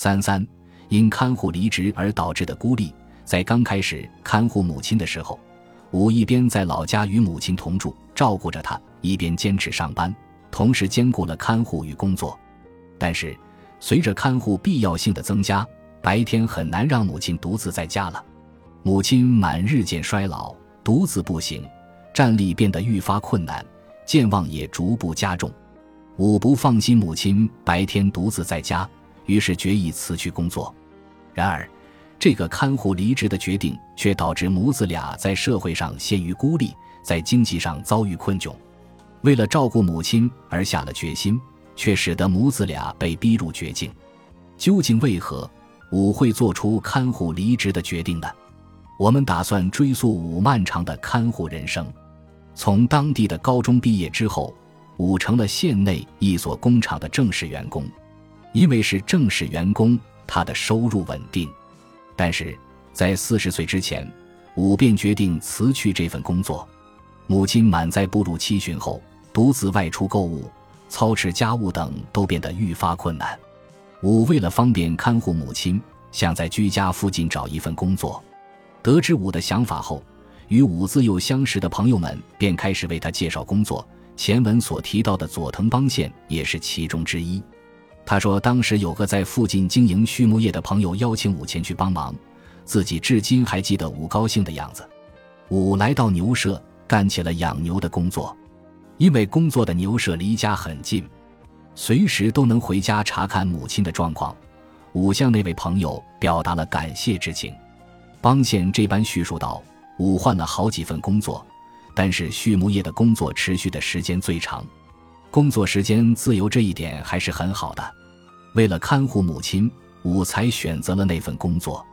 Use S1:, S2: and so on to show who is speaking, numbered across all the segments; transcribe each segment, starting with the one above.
S1: 三三，因看护离职而导致的孤立，在刚开始看护母亲的时候，武一边在老家与母亲同住，照顾着她，一边坚持上班，同时兼顾了看护与工作。但是，随着看护必要性的增加，白天很难让母亲独自在家了。母亲满日渐衰老，独自步行，站立变得愈发困难，健忘也逐步加重。武不放心母亲白天独自在家，于是决意辞去工作。然而，这个看护离职的决定却导致母子俩在社会上陷于孤立，在经济上遭遇困窘。为了照顾母亲而下了决心，却使得母子俩被逼入绝境。究竟为何武会做出看护离职的决定呢？我们打算追溯武漫长的看护人生。从当地的高中毕业之后，武成了县内一所工厂的正式员工。因为是正式员工，他的收入稳定。但是在四十岁之前，武便决定辞去这份工作。母亲满载步入七旬后，独自外出购物、操持家务等都变得愈发困难。武为了方便看护母亲，想在居家附近找一份工作。得知武的想法后，与武自幼相识的朋友们便开始为他介绍工作。前文所提到的佐藤邦宪也是其中之一。他说，当时有个在附近经营畜牧业的朋友邀请武前去帮忙，自己至今还记得武高兴的样子。武来到牛舍，干起了养牛的工作。因为工作的牛舍离家很近，随时都能回家查看母亲的状况。武向那位朋友表达了感谢之情。邦宪这般叙述道：“武换了好几份工作，但是畜牧业的工作持续的时间最长，工作时间自由这一点还是很好的。”为了看护母亲，武才选择了那份工作。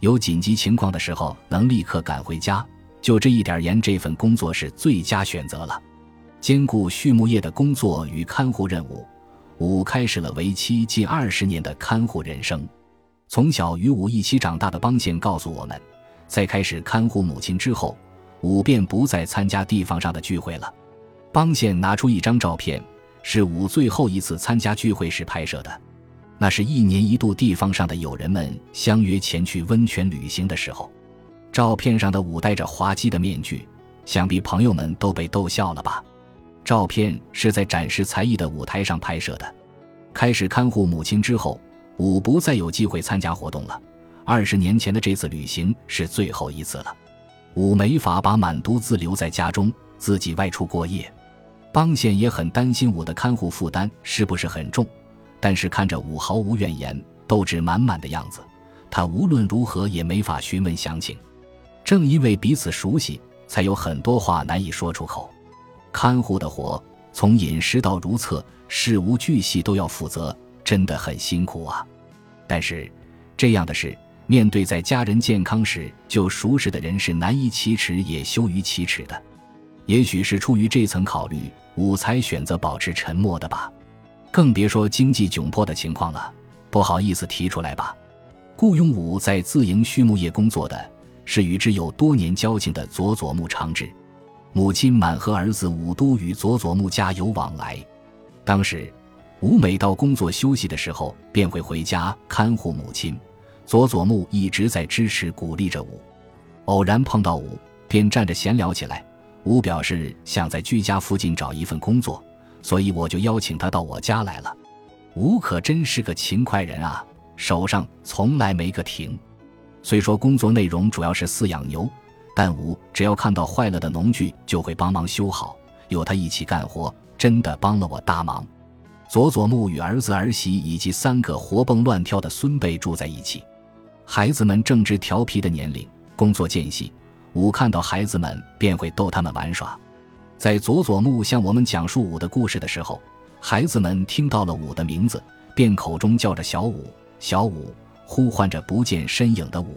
S1: 有紧急情况的时候，能立刻赶回家。就这一点言，这份工作是最佳选择了。兼顾畜牧业的工作与看护任务，武开始了为期近二十年的看护人生。从小与武一起长大的邦宪告诉我们，在开始看护母亲之后，武便不再参加地方上的聚会了。邦宪拿出一张照片，是武最后一次参加聚会时拍摄的。那是一年一度地方上的友人们相约前去温泉旅行的时候，照片上的武戴着滑稽的面具，想必朋友们都被逗笑了吧？照片是在展示才艺的舞台上拍摄的。开始看护母亲之后，武不再有机会参加活动了。二十年前的这次旅行是最后一次了。武没法把满独自留在家中，自己外出过夜。邦宪也很担心武的看护负担是不是很重。但是看着武毫无怨言、斗志满满的样子，他无论如何也没法询问详情。正因为彼此熟悉，才有很多话难以说出口。看护的活，从饮食到如厕，事无巨细都要负责，真的很辛苦啊。但是，这样的事，面对在家人健康时就熟识的人，是难以启齿也羞于启齿的。也许是出于这层考虑，武才选择保持沉默的吧。更别说经济窘迫的情况了，不好意思提出来吧。顾永武在自营畜牧业工作的是与之有多年交情的佐佐木长治，母亲满和儿子武都与佐佐木家有往来。当时，武每到工作休息的时候，便会回家看护母亲。佐佐木一直在支持鼓励着武，偶然碰到武，便站着闲聊起来。吴表示想在居家附近找一份工作。所以我就邀请他到我家来了。吴可真是个勤快人啊，手上从来没个停。虽说工作内容主要是饲养牛，但吴只要看到坏了的农具，就会帮忙修好。有他一起干活，真的帮了我大忙。佐佐木与儿子儿媳以及三个活蹦乱跳的孙辈住在一起，孩子们正值调皮的年龄，工作间隙，吴看到孩子们便会逗他们玩耍。在佐佐木向我们讲述武的故事的时候，孩子们听到了武的名字，便口中叫着“小武，小武”，呼唤着不见身影的武。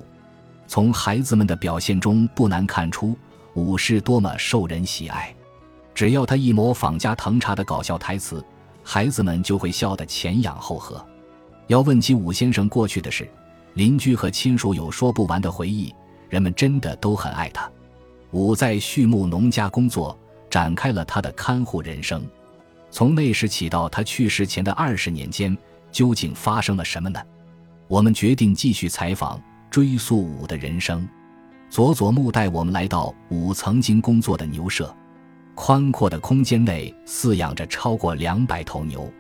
S1: 从孩子们的表现中不难看出，武是多么受人喜爱。只要他一模仿加藤茶的搞笑台词，孩子们就会笑得前仰后合。要问起武先生过去的事，邻居和亲属有说不完的回忆，人们真的都很爱他。武在畜牧农家工作。展开了他的看护人生，从那时起到他去世前的二十年间，究竟发生了什么呢？我们决定继续采访，追溯武的人生。佐佐木带我们来到武曾经工作的牛舍，宽阔的空间内饲养着超过两百头牛。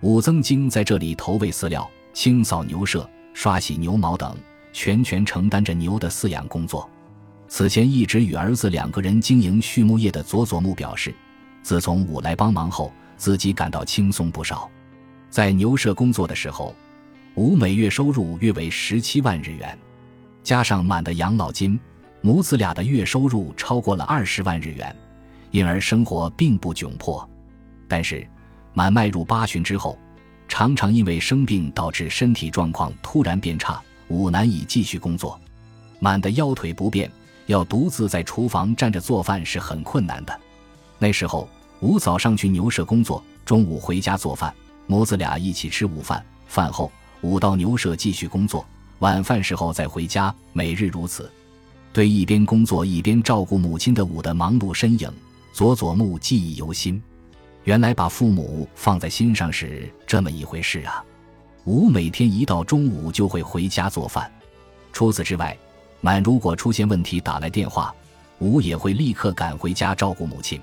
S1: 武曾经在这里投喂饲料、清扫牛舍、刷洗牛毛等，全权承担着牛的饲养工作。此前一直与儿子两个人经营畜牧业的佐佐木表示，自从武来帮忙后，自己感到轻松不少。在牛舍工作的时候，武每月收入约为十七万日元，加上满的养老金。母子俩的月收入超过了二十万日元，因而生活并不窘迫。但是，满迈入八旬之后，常常因为生病导致身体状况突然变差，武难以继续工作。满的腰腿不便，要独自在厨房站着做饭是很困难的。那时候，武早上去牛舍工作，中午回家做饭，母子俩一起吃午饭。饭后，武到牛舍继续工作，晚饭时候再回家，每日如此。对一边工作一边照顾母亲的武的忙碌身影，佐佐木记忆犹新。原来把父母放在心上是这么一回事啊！武每天一到中午就会回家做饭。除此之外，满如果出现问题打来电话，武也会立刻赶回家照顾母亲。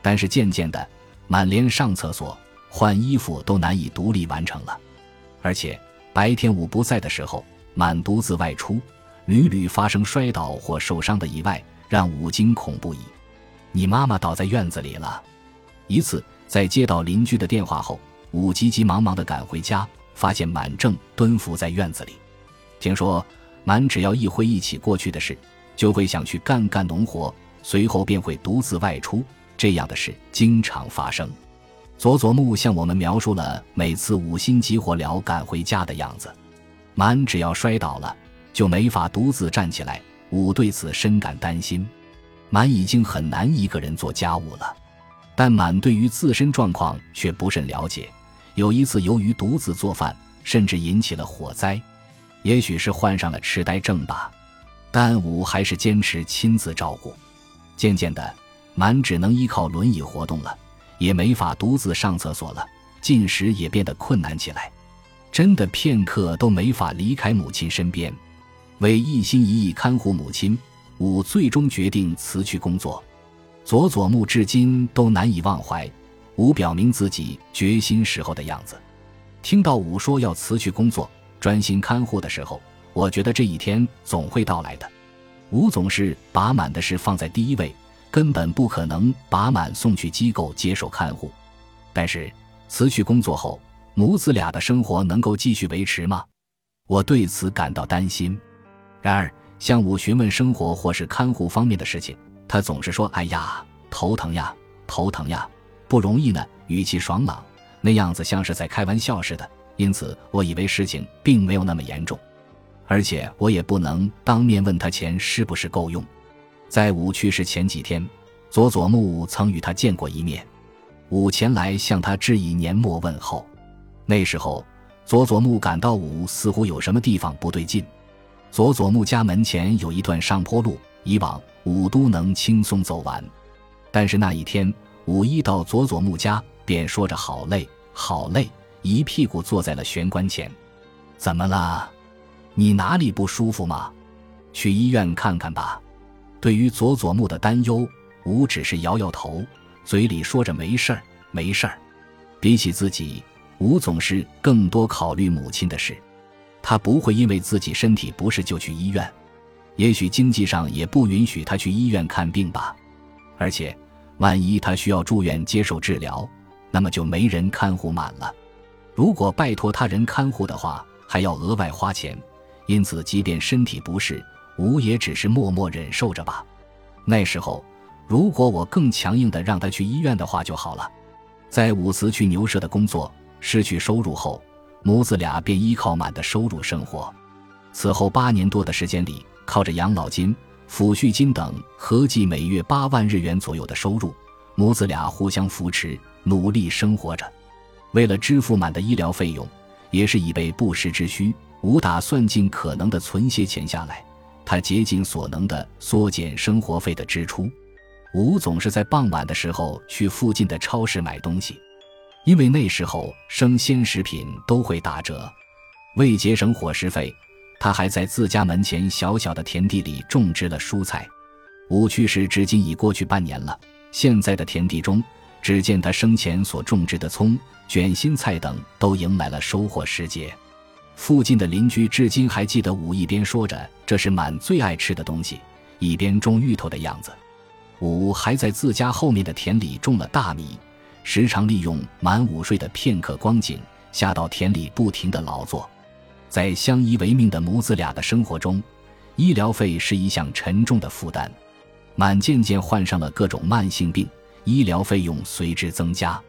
S1: 但是渐渐的，满连上厕所、换衣服都难以独立完成了。而且白天武不在的时候，满独自外出。屡屡发生摔倒或受伤的意外，让武惊恐不已。你妈妈倒在院子里了。一次，在接到邻居的电话后，武急急忙忙地赶回家，发现满正蹲伏在院子里。听说满只要一回忆起过去的事，就会想去干干农活，随后便会独自外出。这样的事经常发生。佐佐木向我们描述了每次五心急火燎赶回家的样子。满只要摔倒了。就没法独自站起来，五对此深感担心。满已经很难一个人做家务了，但满对于自身状况却不甚了解。有一次，由于独自做饭，甚至引起了火灾，也许是患上了痴呆症吧。但武还是坚持亲自照顾。渐渐的，满只能依靠轮椅活动了，也没法独自上厕所了，进食也变得困难起来，真的片刻都没法离开母亲身边。为一心一意看护母亲，武最终决定辞去工作。佐佐木至今都难以忘怀武表明自己决心时候的样子。听到武说要辞去工作，专心看护的时候，我觉得这一天总会到来的。武总是把满的事放在第一位，根本不可能把满送去机构接受看护。但是辞去工作后，母子俩的生活能够继续维持吗？我对此感到担心。然而，向武询问生活或是看护方面的事情，他总是说：“哎呀，头疼呀，头疼呀，不容易呢。”语气爽朗，那样子像是在开玩笑似的。因此，我以为事情并没有那么严重，而且我也不能当面问他钱是不是够用。在武去世前几天，佐佐木曾与他见过一面，武前来向他致以年末问候。那时候，佐佐木感到武似乎有什么地方不对劲。佐佐木家门前有一段上坡路，以往武都能轻松走完，但是那一天武一到佐佐木家，便说着好累，好累，一屁股坐在了玄关前。怎么了？你哪里不舒服吗？去医院看看吧。对于佐佐木的担忧，武只是摇摇头，嘴里说着没事儿，没事儿。比起自己，武总是更多考虑母亲的事。他不会因为自己身体不适就去医院，也许经济上也不允许他去医院看病吧。而且，万一他需要住院接受治疗，那么就没人看护满了。如果拜托他人看护的话，还要额外花钱。因此，即便身体不适，吾也只是默默忍受着吧。那时候，如果我更强硬的让他去医院的话就好了。在武祠去牛舍的工作失去收入后。母子俩便依靠满的收入生活。此后八年多的时间里，靠着养老金、抚恤金等合计每月八万日元左右的收入，母子俩互相扶持，努力生活着。为了支付满的医疗费用，也是以备不时之需，吴打算尽可能的存些钱下来。他竭尽所能的缩减生活费的支出。吴总是在傍晚的时候去附近的超市买东西。因为那时候生鲜食品都会打折，为节省伙食费，他还在自家门前小小的田地里种植了蔬菜。五去世至今已过去半年了，现在的田地中，只见他生前所种植的葱、卷心菜等都迎来了收获时节。附近的邻居至今还记得武一边说着这是满最爱吃的东西，一边种芋头的样子。武还在自家后面的田里种了大米，时常利用满午睡的片刻光景，下到田里不停地劳作。在相依为命的母子俩的生活中，医疗费是一项沉重的负担。满渐渐患上了各种慢性病，医疗费用随之增加。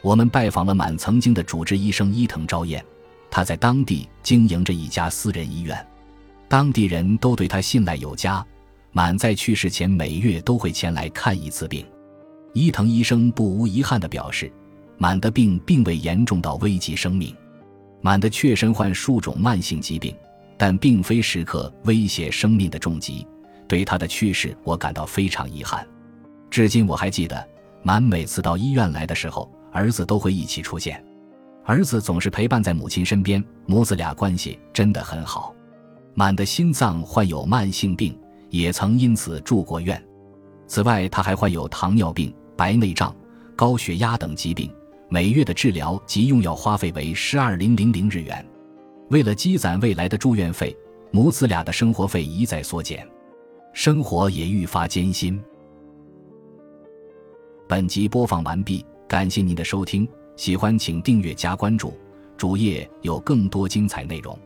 S1: 我们拜访了满曾经的主治医生伊藤昭彦，他在当地经营着一家私人医院，当地人都对他信赖有加。满在去世前每月都会前来看一次病。伊藤医生不无遗憾地表示，满的病并未严重到危及生命。满的确身患数种慢性疾病，但并非时刻威胁生命的重疾。对他的去世，我感到非常遗憾。至今我还记得，满每次到医院来的时候，儿子都会一起出现。儿子总是陪伴在母亲身边，母子俩关系真的很好。满的心脏患有慢性病，也曾因此住过院。此外，他还患有糖尿病、白内障、高血压等疾病，每月的治疗及用药花费为十二零零零日元。为了积攒未来的住院费，母子俩的生活费一再缩减。生活也愈发艰辛。本集播放完毕，感谢您的收听，喜欢请订阅加关注，主页有更多精彩内容。